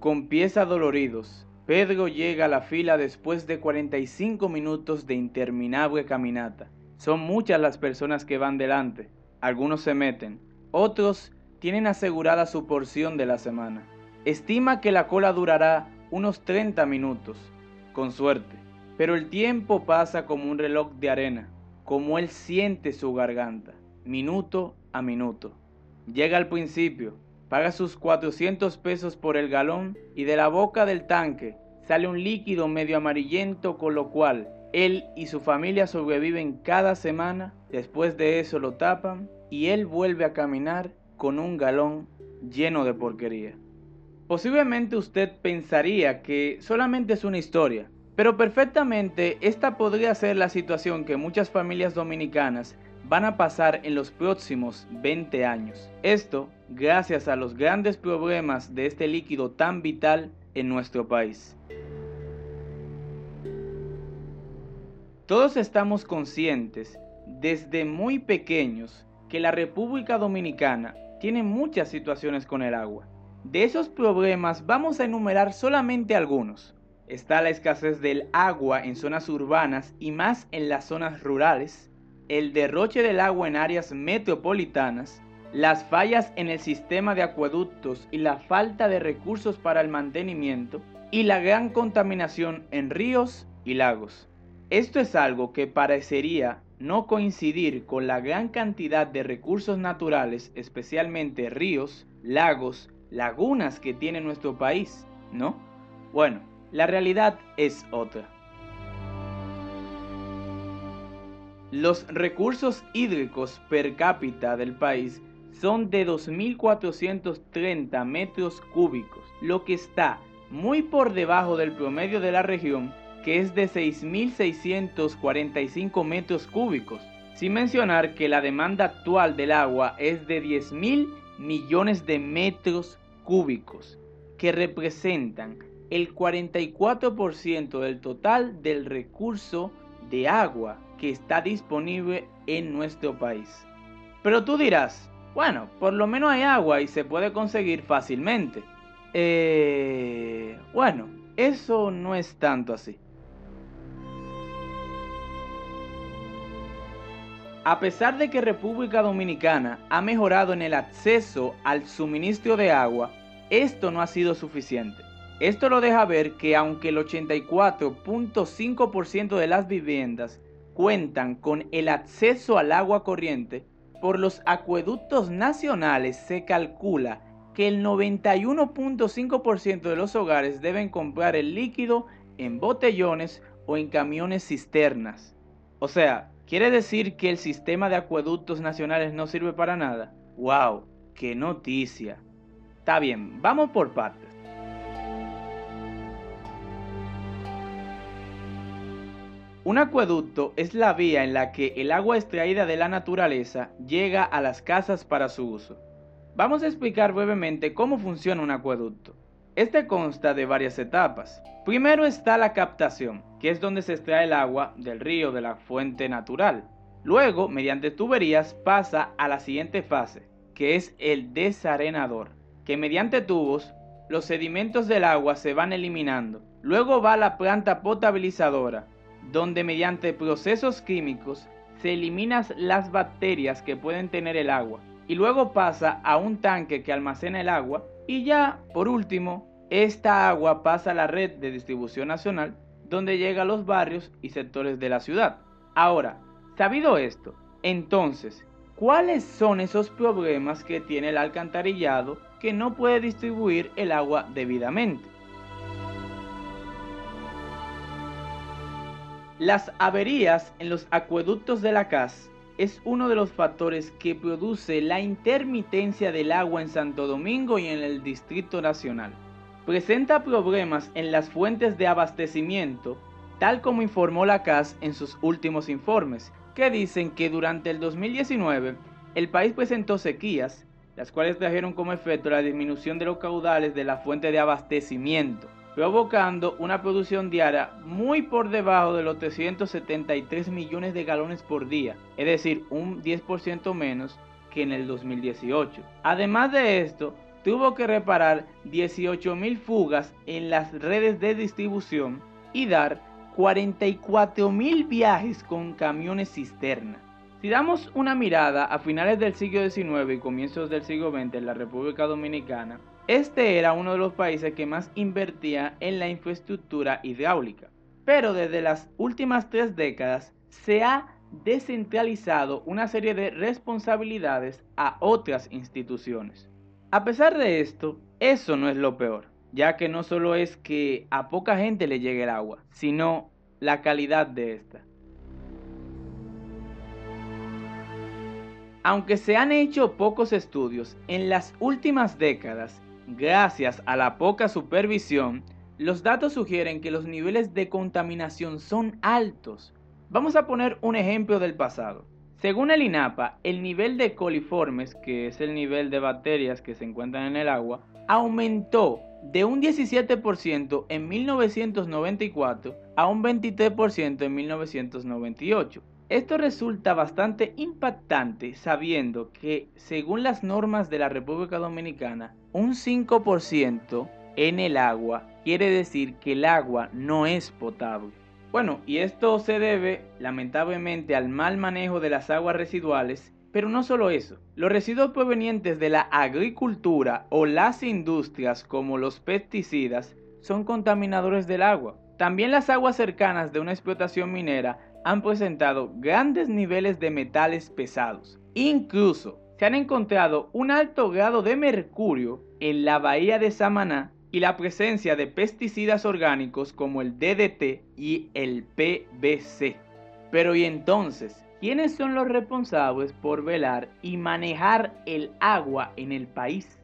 Con pies adoloridos, Pedro llega a la fila después de 45 minutos de interminable caminata. Son muchas las personas que van delante. Algunos se meten, otros tienen asegurada su porción de la semana. Estima que la cola durará unos 30 minutos, con suerte. Pero el tiempo pasa como un reloj de arena, como él siente su garganta, minuto a minuto. Llega al principio, paga sus 400 pesos por el galón y de la boca del tanque sale un líquido medio amarillento con lo cual él y su familia sobreviven cada semana, después de eso lo tapan y él vuelve a caminar con un galón lleno de porquería. Posiblemente usted pensaría que solamente es una historia, pero perfectamente esta podría ser la situación que muchas familias dominicanas van a pasar en los próximos 20 años. Esto gracias a los grandes problemas de este líquido tan vital en nuestro país. Todos estamos conscientes desde muy pequeños que la República Dominicana tiene muchas situaciones con el agua. De esos problemas vamos a enumerar solamente algunos. Está la escasez del agua en zonas urbanas y más en las zonas rurales, el derroche del agua en áreas metropolitanas, las fallas en el sistema de acueductos y la falta de recursos para el mantenimiento, y la gran contaminación en ríos y lagos. Esto es algo que parecería no coincidir con la gran cantidad de recursos naturales, especialmente ríos, lagos, lagunas que tiene nuestro país, ¿no? Bueno, la realidad es otra. Los recursos hídricos per cápita del país son de 2.430 metros cúbicos, lo que está muy por debajo del promedio de la región que es de 6.645 metros cúbicos, sin mencionar que la demanda actual del agua es de 10.000 millones de metros cúbicos, que representan el 44% del total del recurso de agua que está disponible en nuestro país. Pero tú dirás, bueno, por lo menos hay agua y se puede conseguir fácilmente. Eh, bueno, eso no es tanto así. A pesar de que República Dominicana ha mejorado en el acceso al suministro de agua, esto no ha sido suficiente. Esto lo deja ver que aunque el 84.5% de las viviendas cuentan con el acceso al agua corriente, por los acueductos nacionales se calcula que el 91.5% de los hogares deben comprar el líquido en botellones o en camiones cisternas. O sea, ¿Quiere decir que el sistema de acueductos nacionales no sirve para nada? ¡Wow! ¡Qué noticia! Está bien, vamos por partes. Un acueducto es la vía en la que el agua extraída de la naturaleza llega a las casas para su uso. Vamos a explicar brevemente cómo funciona un acueducto. Este consta de varias etapas. Primero está la captación, que es donde se extrae el agua del río de la fuente natural. Luego, mediante tuberías, pasa a la siguiente fase, que es el desarenador, que mediante tubos los sedimentos del agua se van eliminando. Luego va la planta potabilizadora, donde mediante procesos químicos se eliminan las bacterias que pueden tener el agua. Y luego pasa a un tanque que almacena el agua y ya, por último, esta agua pasa a la red de distribución nacional donde llega a los barrios y sectores de la ciudad. Ahora, sabido esto, entonces, ¿cuáles son esos problemas que tiene el alcantarillado que no puede distribuir el agua debidamente? Las averías en los acueductos de la CAS es uno de los factores que produce la intermitencia del agua en Santo Domingo y en el Distrito Nacional. Presenta problemas en las fuentes de abastecimiento, tal como informó la CAS en sus últimos informes, que dicen que durante el 2019 el país presentó sequías, las cuales trajeron como efecto la disminución de los caudales de la fuente de abastecimiento provocando una producción diaria muy por debajo de los 373 millones de galones por día, es decir, un 10% menos que en el 2018. Además de esto, tuvo que reparar 18.000 fugas en las redes de distribución y dar 44.000 viajes con camiones cisterna. Si damos una mirada a finales del siglo XIX y comienzos del siglo XX en la República Dominicana, este era uno de los países que más invertía en la infraestructura hidráulica. Pero desde las últimas tres décadas se ha descentralizado una serie de responsabilidades a otras instituciones. A pesar de esto, eso no es lo peor, ya que no solo es que a poca gente le llegue el agua, sino la calidad de esta. Aunque se han hecho pocos estudios, en las últimas décadas, gracias a la poca supervisión, los datos sugieren que los niveles de contaminación son altos. Vamos a poner un ejemplo del pasado. Según el INAPA, el nivel de coliformes, que es el nivel de bacterias que se encuentran en el agua, aumentó de un 17% en 1994 a un 23% en 1998. Esto resulta bastante impactante sabiendo que, según las normas de la República Dominicana, un 5% en el agua quiere decir que el agua no es potable. Bueno, y esto se debe lamentablemente al mal manejo de las aguas residuales, pero no solo eso. Los residuos provenientes de la agricultura o las industrias como los pesticidas son contaminadores del agua. También las aguas cercanas de una explotación minera han presentado grandes niveles de metales pesados. Incluso se han encontrado un alto grado de mercurio en la bahía de Samaná y la presencia de pesticidas orgánicos como el DDT y el PBC. Pero ¿y entonces? ¿Quiénes son los responsables por velar y manejar el agua en el país?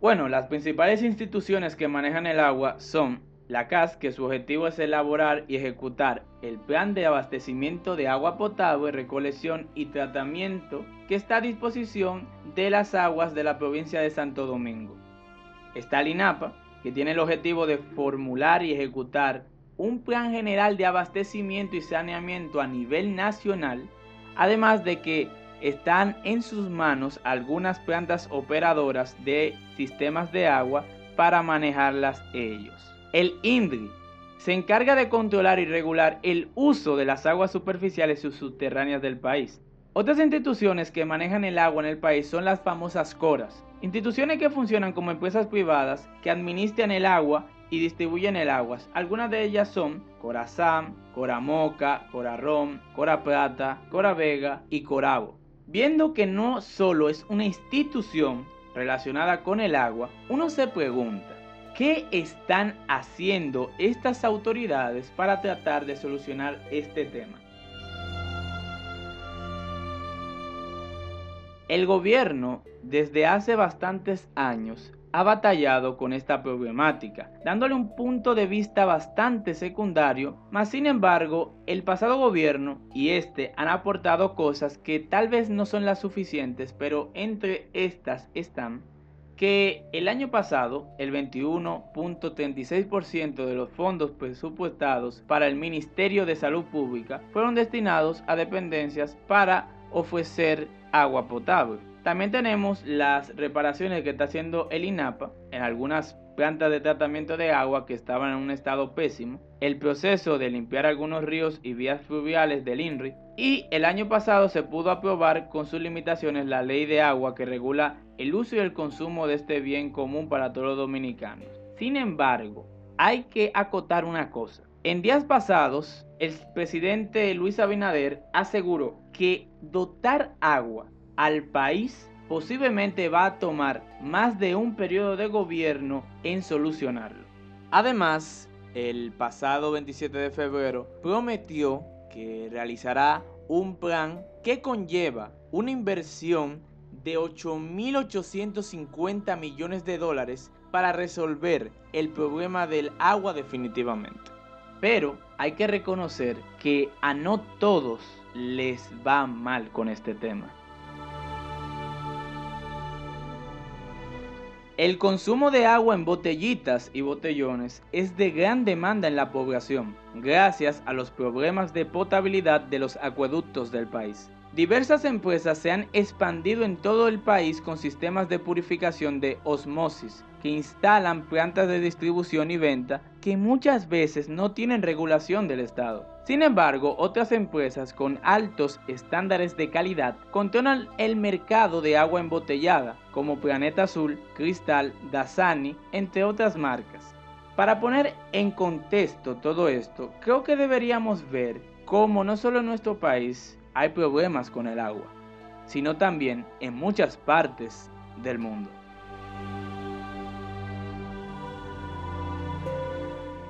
Bueno, las principales instituciones que manejan el agua son la CAS, que su objetivo es elaborar y ejecutar el plan de abastecimiento de agua potable, recolección y tratamiento que está a disposición de las aguas de la provincia de Santo Domingo. Está el INAPA, que tiene el objetivo de formular y ejecutar un plan general de abastecimiento y saneamiento a nivel nacional, además de que están en sus manos algunas plantas operadoras de sistemas de agua para manejarlas ellos. El INDRI se encarga de controlar y regular el uso de las aguas superficiales y subterráneas del país. Otras instituciones que manejan el agua en el país son las famosas CORAS, instituciones que funcionan como empresas privadas que administran el agua y distribuyen el agua. Algunas de ellas son Corazam, Coramoca, Corarrom, Cora Plata, Cora Vega y Corabo. Viendo que no solo es una institución relacionada con el agua, uno se pregunta, ¿Qué están haciendo estas autoridades para tratar de solucionar este tema? El gobierno desde hace bastantes años ha batallado con esta problemática, dándole un punto de vista bastante secundario, mas sin embargo, el pasado gobierno y este han aportado cosas que tal vez no son las suficientes, pero entre estas están que el año pasado el 21.36% de los fondos presupuestados para el Ministerio de Salud Pública fueron destinados a dependencias para ofrecer agua potable. También tenemos las reparaciones que está haciendo el INAPA en algunas plantas de tratamiento de agua que estaban en un estado pésimo, el proceso de limpiar algunos ríos y vías fluviales del INRI y el año pasado se pudo aprobar con sus limitaciones la ley de agua que regula el uso y el consumo de este bien común para todos los dominicanos. Sin embargo, hay que acotar una cosa. En días pasados, el presidente Luis Abinader aseguró que dotar agua al país posiblemente va a tomar más de un periodo de gobierno en solucionarlo. Además, el pasado 27 de febrero prometió que realizará un plan que conlleva una inversión de 8.850 millones de dólares para resolver el problema del agua definitivamente. Pero hay que reconocer que a no todos les va mal con este tema. El consumo de agua en botellitas y botellones es de gran demanda en la población, gracias a los problemas de potabilidad de los acueductos del país. Diversas empresas se han expandido en todo el país con sistemas de purificación de osmosis, que instalan plantas de distribución y venta que muchas veces no tienen regulación del Estado. Sin embargo, otras empresas con altos estándares de calidad controlan el mercado de agua embotellada, como Planeta Azul, Cristal, Dasani, entre otras marcas. Para poner en contexto todo esto, creo que deberíamos ver cómo no solo nuestro país hay problemas con el agua, sino también en muchas partes del mundo.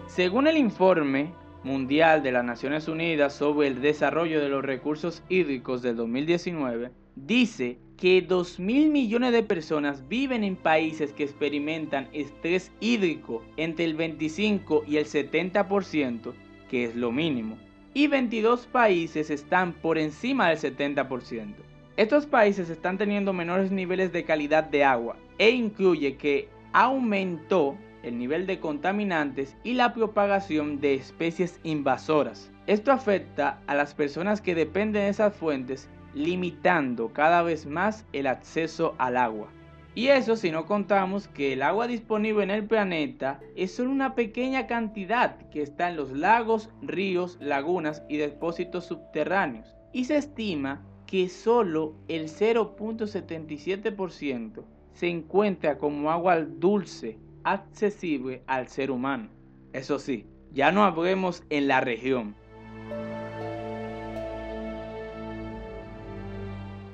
Según el informe mundial de las Naciones Unidas sobre el desarrollo de los recursos hídricos del 2019, dice que 2 mil millones de personas viven en países que experimentan estrés hídrico entre el 25 y el 70%, que es lo mínimo, y 22 países están por encima del 70%. Estos países están teniendo menores niveles de calidad de agua e incluye que aumentó el nivel de contaminantes y la propagación de especies invasoras. Esto afecta a las personas que dependen de esas fuentes, limitando cada vez más el acceso al agua. Y eso si no contamos que el agua disponible en el planeta es solo una pequeña cantidad que está en los lagos, ríos, lagunas y depósitos subterráneos. Y se estima que solo el 0.77% se encuentra como agua dulce accesible al ser humano. Eso sí, ya no hablemos en la región.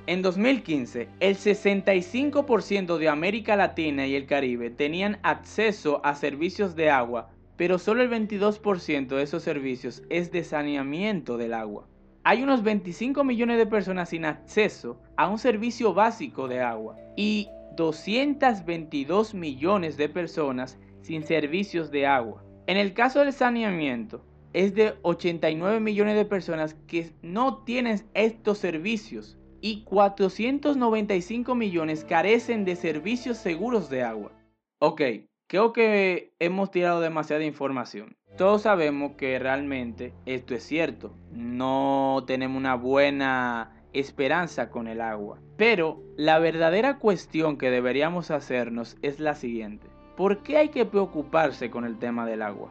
En 2015, el 65% de América Latina y el Caribe tenían acceso a servicios de agua, pero solo el 22% de esos servicios es de saneamiento del agua. Hay unos 25 millones de personas sin acceso a un servicio básico de agua y 222 millones de personas sin servicios de agua. En el caso del saneamiento, es de 89 millones de personas que no tienen estos servicios y 495 millones carecen de servicios seguros de agua. Ok, creo que hemos tirado demasiada información. Todos sabemos que realmente esto es cierto. No tenemos una buena esperanza con el agua. Pero la verdadera cuestión que deberíamos hacernos es la siguiente. ¿Por qué hay que preocuparse con el tema del agua?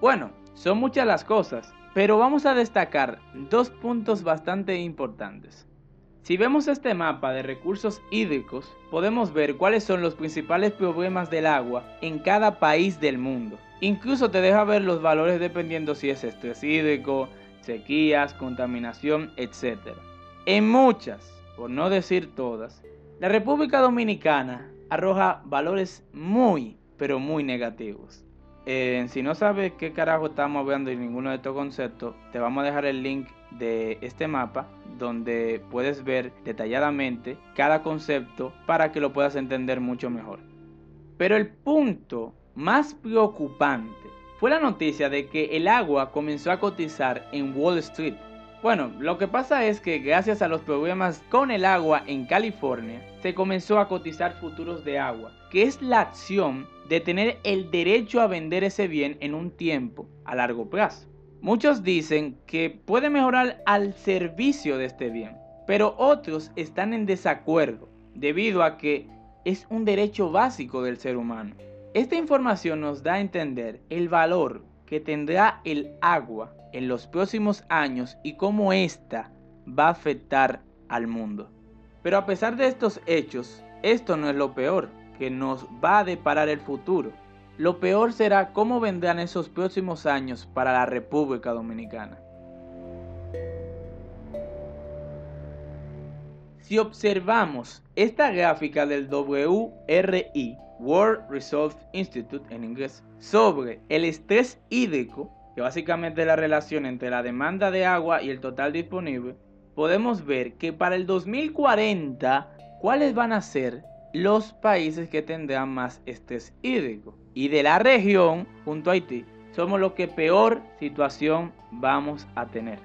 Bueno, son muchas las cosas, pero vamos a destacar dos puntos bastante importantes. Si vemos este mapa de recursos hídricos, podemos ver cuáles son los principales problemas del agua en cada país del mundo. Incluso te deja ver los valores dependiendo si es estrés hídrico, sequías, contaminación, etc. En muchas, por no decir todas, la República Dominicana arroja valores muy, pero muy negativos. Eh, si no sabes qué carajo estamos hablando de ninguno de estos conceptos, te vamos a dejar el link de este mapa donde puedes ver detalladamente cada concepto para que lo puedas entender mucho mejor. Pero el punto más preocupante fue la noticia de que el agua comenzó a cotizar en Wall Street. Bueno, lo que pasa es que gracias a los problemas con el agua en California, se comenzó a cotizar futuros de agua, que es la acción de tener el derecho a vender ese bien en un tiempo a largo plazo. Muchos dicen que puede mejorar al servicio de este bien, pero otros están en desacuerdo debido a que es un derecho básico del ser humano. Esta información nos da a entender el valor que tendrá el agua en los próximos años y cómo ésta va a afectar al mundo. Pero a pesar de estos hechos, esto no es lo peor que nos va a deparar el futuro. Lo peor será cómo vendrán esos próximos años para la República Dominicana. Si observamos esta gráfica del WRI, World Resource Institute en inglés, sobre el estrés hídrico, que básicamente la relación entre la demanda de agua y el total disponible, podemos ver que para el 2040, ¿cuáles van a ser los países que tendrán más estrés hídrico? Y de la región, junto a Haití, somos los que peor situación vamos a tener.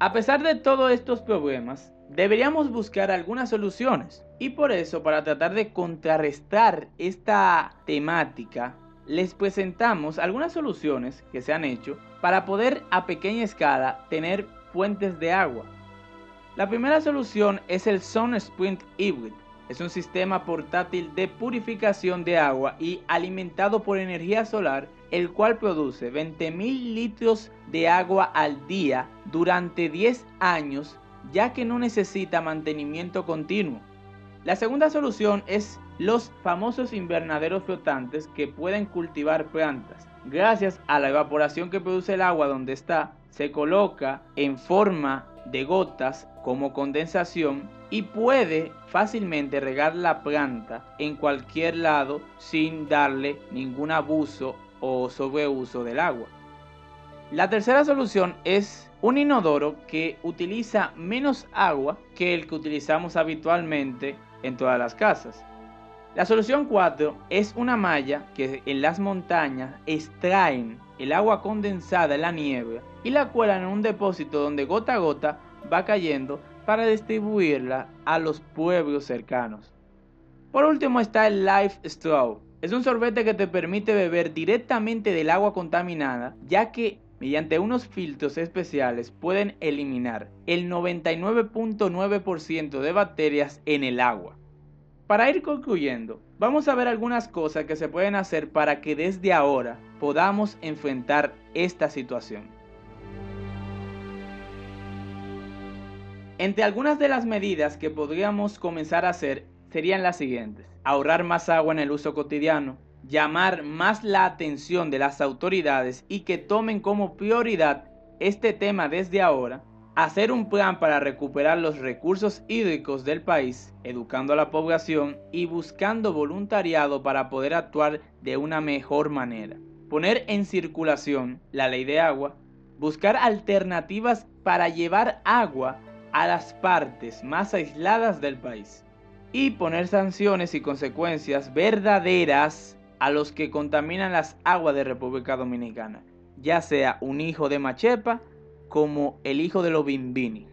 A pesar de todos estos problemas, deberíamos buscar algunas soluciones. Y por eso, para tratar de contrarrestar esta temática, les presentamos algunas soluciones que se han hecho para poder a pequeña escala tener fuentes de agua. La primera solución es el Sun Sprint Hybrid. Es un sistema portátil de purificación de agua y alimentado por energía solar, el cual produce 20.000 litros de agua al día durante 10 años, ya que no necesita mantenimiento continuo. La segunda solución es los famosos invernaderos flotantes que pueden cultivar plantas. Gracias a la evaporación que produce el agua donde está, se coloca en forma de gotas como condensación y puede fácilmente regar la planta en cualquier lado sin darle ningún abuso o sobreuso del agua. La tercera solución es un inodoro que utiliza menos agua que el que utilizamos habitualmente en todas las casas. La solución 4 es una malla que en las montañas extraen el agua condensada en la nieve y la cuelan en un depósito donde gota a gota va cayendo para distribuirla a los pueblos cercanos. Por último está el Life Straw. Es un sorbete que te permite beber directamente del agua contaminada, ya que mediante unos filtros especiales pueden eliminar el 99.9% de bacterias en el agua. Para ir concluyendo, vamos a ver algunas cosas que se pueden hacer para que desde ahora podamos enfrentar esta situación. Entre algunas de las medidas que podríamos comenzar a hacer serían las siguientes. Ahorrar más agua en el uso cotidiano, llamar más la atención de las autoridades y que tomen como prioridad este tema desde ahora, hacer un plan para recuperar los recursos hídricos del país, educando a la población y buscando voluntariado para poder actuar de una mejor manera. Poner en circulación la ley de agua, buscar alternativas para llevar agua a las partes más aisladas del país y poner sanciones y consecuencias verdaderas a los que contaminan las aguas de República Dominicana, ya sea un hijo de Machepa como el hijo de los Bimbini.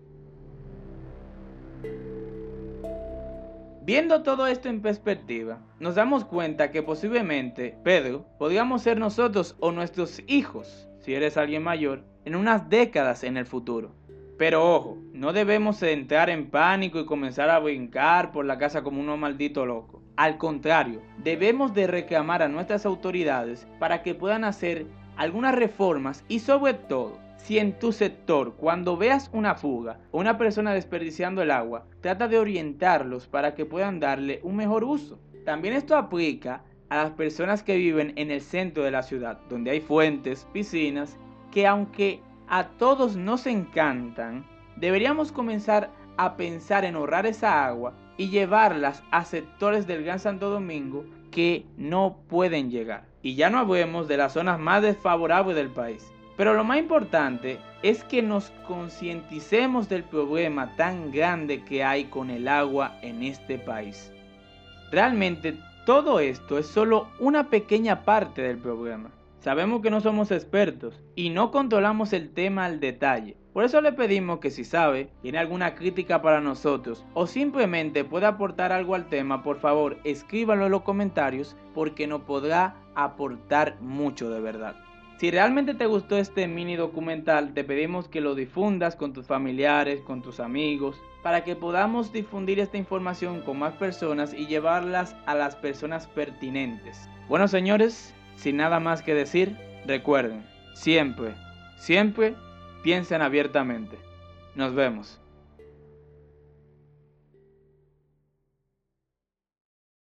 Viendo todo esto en perspectiva, nos damos cuenta que posiblemente, Pedro, podríamos ser nosotros o nuestros hijos, si eres alguien mayor, en unas décadas en el futuro. Pero ojo, no debemos entrar en pánico y comenzar a brincar por la casa como uno maldito loco. Al contrario, debemos de reclamar a nuestras autoridades para que puedan hacer algunas reformas y sobre todo, si en tu sector, cuando veas una fuga o una persona desperdiciando el agua, trata de orientarlos para que puedan darle un mejor uso. También esto aplica a las personas que viven en el centro de la ciudad, donde hay fuentes, piscinas, que aunque a todos nos encantan, deberíamos comenzar a pensar en ahorrar esa agua y llevarlas a sectores del Gran Santo Domingo que no pueden llegar. Y ya no hablemos de las zonas más desfavorables del país. Pero lo más importante es que nos concienticemos del problema tan grande que hay con el agua en este país. Realmente todo esto es solo una pequeña parte del problema. Sabemos que no somos expertos y no controlamos el tema al detalle. Por eso le pedimos que si sabe, tiene alguna crítica para nosotros o simplemente puede aportar algo al tema, por favor escríbalo en los comentarios porque nos podrá aportar mucho de verdad. Si realmente te gustó este mini documental, te pedimos que lo difundas con tus familiares, con tus amigos, para que podamos difundir esta información con más personas y llevarlas a las personas pertinentes. Bueno señores, sin nada más que decir, recuerden, siempre, siempre piensen abiertamente. Nos vemos.